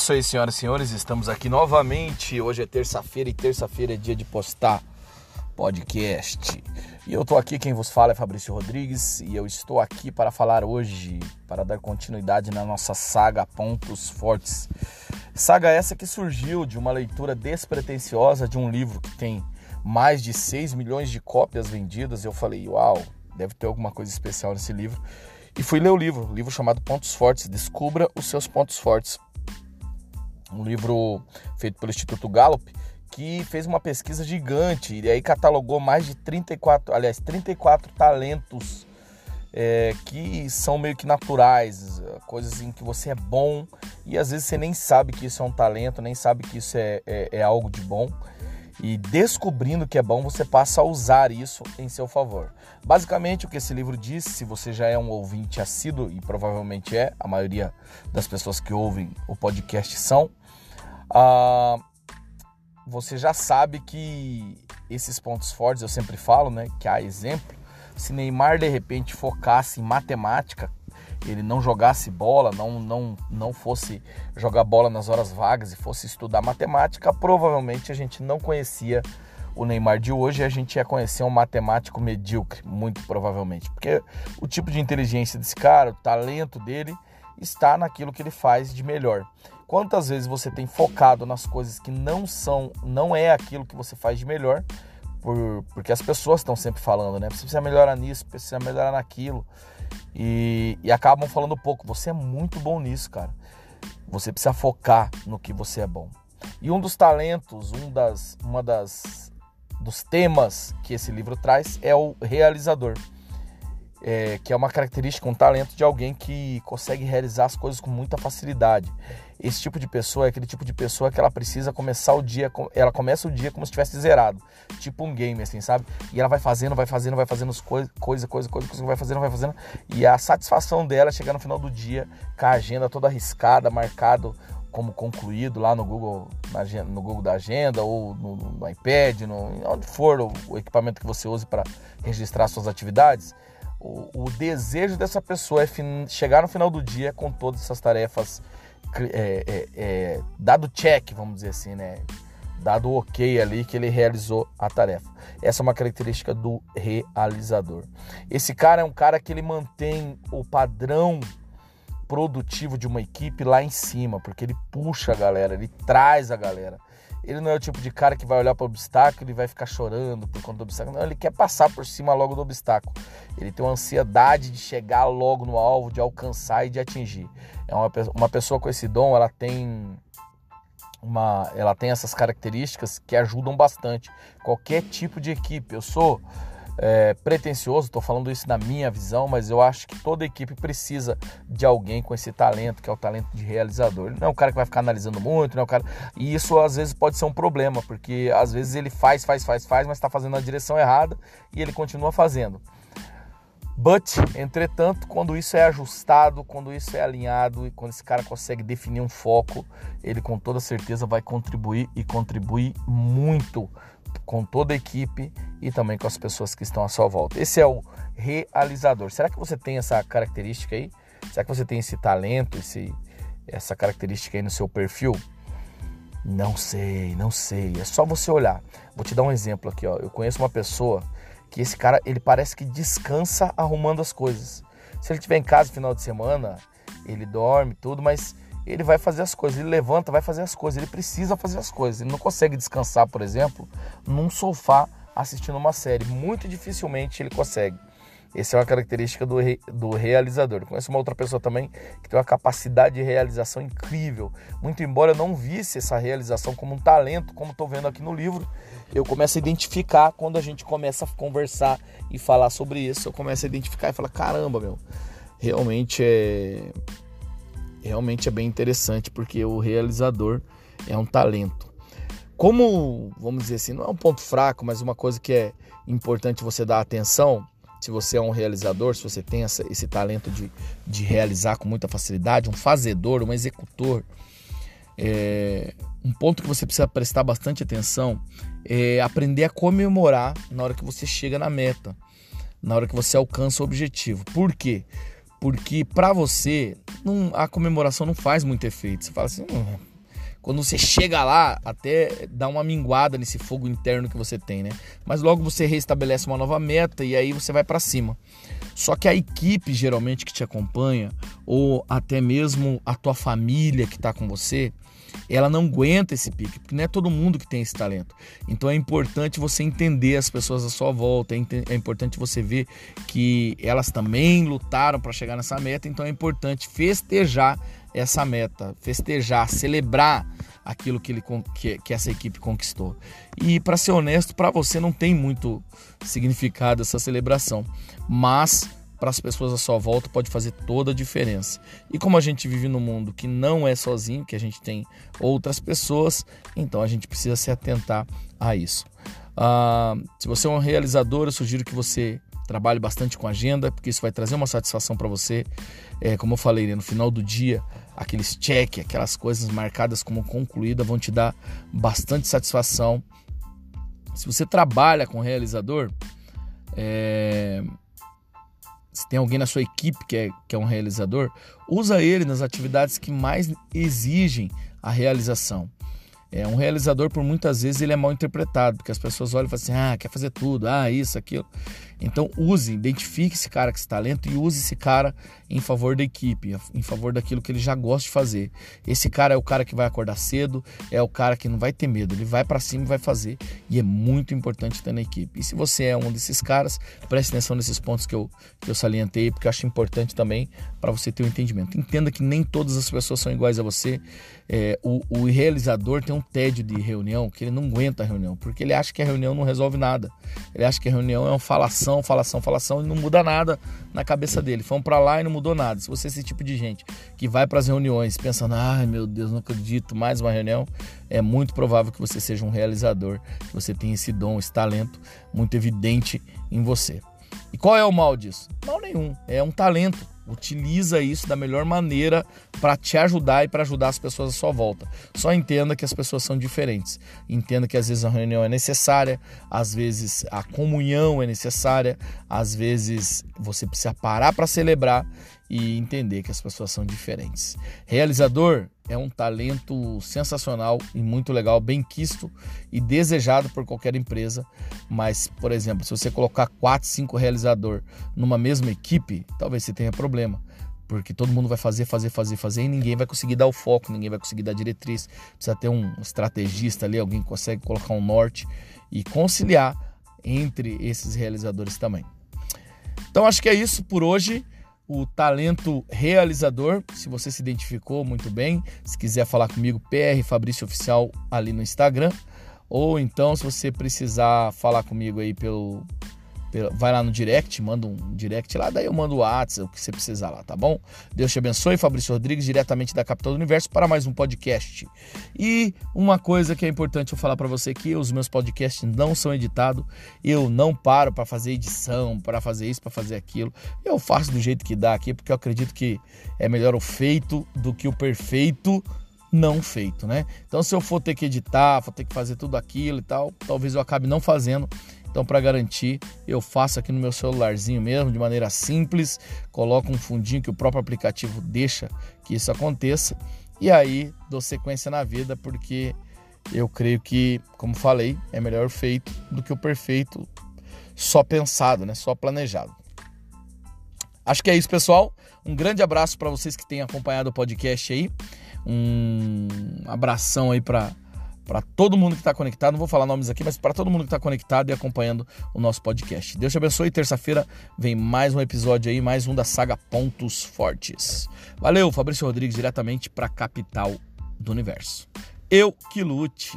isso aí, senhoras e senhores, estamos aqui novamente. Hoje é terça-feira e terça-feira é dia de postar podcast. E eu tô aqui, quem vos fala é Fabrício Rodrigues e eu estou aqui para falar hoje, para dar continuidade na nossa saga Pontos Fortes. Saga essa que surgiu de uma leitura despretensiosa de um livro que tem mais de 6 milhões de cópias vendidas. Eu falei, uau, deve ter alguma coisa especial nesse livro. E fui ler o livro, livro chamado Pontos Fortes, Descubra os seus pontos fortes um livro feito pelo Instituto Gallup, que fez uma pesquisa gigante e aí catalogou mais de 34, aliás, 34 talentos é, que são meio que naturais, coisas em que você é bom e às vezes você nem sabe que isso é um talento, nem sabe que isso é, é, é algo de bom. E descobrindo que é bom, você passa a usar isso em seu favor. Basicamente, o que esse livro diz, se você já é um ouvinte assíduo, e provavelmente é, a maioria das pessoas que ouvem o podcast são, ah, você já sabe que esses pontos fortes, eu sempre falo, né, que há exemplo, se Neymar de repente focasse em matemática, ele não jogasse bola, não, não, não fosse jogar bola nas horas vagas e fosse estudar matemática, provavelmente a gente não conhecia o Neymar de hoje e a gente ia conhecer um matemático medíocre, muito provavelmente. Porque o tipo de inteligência desse cara, o talento dele, está naquilo que ele faz de melhor. Quantas vezes você tem focado nas coisas que não são, não é aquilo que você faz de melhor, por, porque as pessoas estão sempre falando, né? Você precisa melhorar nisso, precisa melhorar naquilo. E, e acabam falando pouco. Você é muito bom nisso, cara. Você precisa focar no que você é bom. E um dos talentos, um das, uma das dos temas que esse livro traz é o realizador é, que é uma característica, um talento de alguém que consegue realizar as coisas com muita facilidade. Esse tipo de pessoa é aquele tipo de pessoa que ela precisa começar o dia, ela começa o dia como se tivesse zerado, tipo um game, assim, sabe? E ela vai fazendo, vai fazendo, vai fazendo coisa, coisa, coisa, coisa, vai fazendo, vai fazendo. E a satisfação dela é chegar no final do dia com a agenda toda arriscada, marcado como concluído lá no Google, no Google da agenda ou no, no iPad, no, onde for o, o equipamento que você use para registrar suas atividades o, o desejo dessa pessoa é chegar no final do dia com todas essas tarefas é, é, é, dado check, vamos dizer assim, né? Dado ok ali que ele realizou a tarefa. Essa é uma característica do realizador. Esse cara é um cara que ele mantém o padrão produtivo de uma equipe lá em cima, porque ele puxa a galera, ele traz a galera. Ele não é o tipo de cara que vai olhar para o obstáculo e vai ficar chorando por conta do obstáculo. Não, ele quer passar por cima logo do obstáculo. Ele tem uma ansiedade de chegar logo no alvo, de alcançar e de atingir. É uma, uma pessoa com esse dom, ela tem uma, ela tem essas características que ajudam bastante qualquer tipo de equipe. Eu sou é, pretencioso, estou falando isso na minha visão, mas eu acho que toda equipe precisa de alguém com esse talento, que é o talento de realizador. Ele não é um cara que vai ficar analisando muito, não é um cara. E isso às vezes pode ser um problema, porque às vezes ele faz, faz, faz, faz, mas está fazendo na direção errada e ele continua fazendo. But, entretanto, quando isso é ajustado, quando isso é alinhado e quando esse cara consegue definir um foco, ele com toda certeza vai contribuir e contribuir muito com toda a equipe e também com as pessoas que estão à sua volta. Esse é o realizador. Será que você tem essa característica aí? Será que você tem esse talento, esse, essa característica aí no seu perfil? Não sei, não sei. É só você olhar. Vou te dar um exemplo aqui, ó. Eu conheço uma pessoa que esse cara, ele parece que descansa arrumando as coisas. Se ele estiver em casa no final de semana, ele dorme tudo, mas ele vai fazer as coisas, ele levanta, vai fazer as coisas, ele precisa fazer as coisas. Ele não consegue descansar, por exemplo, num sofá assistindo uma série. Muito dificilmente ele consegue. Essa é uma característica do, re, do realizador. Conheço uma outra pessoa também que tem uma capacidade de realização incrível. Muito embora eu não visse essa realização como um talento, como estou vendo aqui no livro, eu começo a identificar quando a gente começa a conversar e falar sobre isso. Eu começo a identificar e falar: caramba, meu, realmente é realmente é bem interessante porque o realizador é um talento. Como, vamos dizer assim, não é um ponto fraco, mas uma coisa que é importante você dar atenção, se você é um realizador, se você tem essa, esse talento de, de realizar com muita facilidade, um fazedor, um executor, é, um ponto que você precisa prestar bastante atenção é aprender a comemorar na hora que você chega na meta, na hora que você alcança o objetivo. Por quê? Porque para você não, a comemoração não faz muito efeito. Você fala assim, hum, Quando você chega lá, até dá uma minguada nesse fogo interno que você tem, né? Mas logo você restabelece uma nova meta e aí você vai para cima. Só que a equipe geralmente que te acompanha, ou até mesmo a tua família que está com você, ela não aguenta esse pique, porque não é todo mundo que tem esse talento. Então é importante você entender as pessoas à sua volta, é, é importante você ver que elas também lutaram para chegar nessa meta, então é importante festejar essa meta, festejar, celebrar aquilo que, ele, que, que essa equipe conquistou. E para ser honesto, para você não tem muito significado essa celebração, mas para as pessoas à sua volta pode fazer toda a diferença. E como a gente vive num mundo que não é sozinho, que a gente tem outras pessoas, então a gente precisa se atentar a isso. Ah, se você é um realizador, eu sugiro que você trabalhe bastante com agenda, porque isso vai trazer uma satisfação para você. É, como eu falei, né, no final do dia, aqueles check, aquelas coisas marcadas como concluída vão te dar bastante satisfação. Se você trabalha com realizador, é, se tem alguém na sua equipe que é, que é um realizador, usa ele nas atividades que mais exigem a realização. É, um realizador, por muitas vezes, ele é mal interpretado, porque as pessoas olham e falam assim: ah, quer fazer tudo, ah, isso, aquilo. Então, use, identifique esse cara com esse talento e use esse cara em favor da equipe, em favor daquilo que ele já gosta de fazer. Esse cara é o cara que vai acordar cedo, é o cara que não vai ter medo, ele vai para cima e vai fazer. E é muito importante ter na equipe. E se você é um desses caras, preste atenção nesses pontos que eu, que eu salientei, porque eu acho importante também para você ter o um entendimento. Entenda que nem todas as pessoas são iguais a você. É, o, o realizador tem um tédio de reunião que ele não aguenta a reunião, porque ele acha que a reunião não resolve nada. Ele acha que a reunião é uma falação falação, falação, falação e não muda nada na cabeça dele. Fomos para lá e não mudou nada. Se você é esse tipo de gente que vai para as reuniões pensando, ai meu Deus, não acredito, mais uma reunião, é muito provável que você seja um realizador, que você tenha esse dom, esse talento muito evidente em você. E qual é o mal disso? Mal nenhum, é um talento. Utiliza isso da melhor maneira para te ajudar e para ajudar as pessoas à sua volta. Só entenda que as pessoas são diferentes. Entenda que às vezes a reunião é necessária, às vezes a comunhão é necessária, às vezes você precisa parar para celebrar e entender que as pessoas são diferentes. Realizador é um talento sensacional e muito legal, bem quisto e desejado por qualquer empresa. Mas, por exemplo, se você colocar 4, 5 realizador numa mesma equipe, talvez você tenha problema. Porque todo mundo vai fazer, fazer, fazer, fazer e ninguém vai conseguir dar o foco, ninguém vai conseguir dar diretriz. Precisa ter um estrategista ali, alguém que consegue colocar um norte e conciliar entre esses realizadores também. Então acho que é isso por hoje o talento realizador. Se você se identificou muito bem, se quiser falar comigo, PR Fabrício Oficial ali no Instagram. Ou então, se você precisar falar comigo aí pelo vai lá no direct, manda um direct lá, daí eu mando o WhatsApp, o que você precisar lá, tá bom? Deus te abençoe, Fabrício Rodrigues, diretamente da capital do universo, para mais um podcast. E uma coisa que é importante eu falar para você que os meus podcasts não são editados, eu não paro para fazer edição, para fazer isso, para fazer aquilo. Eu faço do jeito que dá aqui, porque eu acredito que é melhor o feito do que o perfeito não feito, né? Então, se eu for ter que editar, for ter que fazer tudo aquilo e tal, talvez eu acabe não fazendo. Então, para garantir, eu faço aqui no meu celularzinho mesmo, de maneira simples, coloco um fundinho que o próprio aplicativo deixa que isso aconteça e aí dou sequência na vida, porque eu creio que, como falei, é melhor feito do que o perfeito só pensado, né? Só planejado. Acho que é isso, pessoal. Um grande abraço para vocês que têm acompanhado o podcast aí. Um abração aí para para todo mundo que está conectado. Não vou falar nomes aqui, mas para todo mundo que está conectado e acompanhando o nosso podcast. Deus te abençoe. Terça-feira vem mais um episódio aí, mais um da saga Pontos Fortes. Valeu, Fabrício Rodrigues, diretamente para a capital do universo. Eu que lute.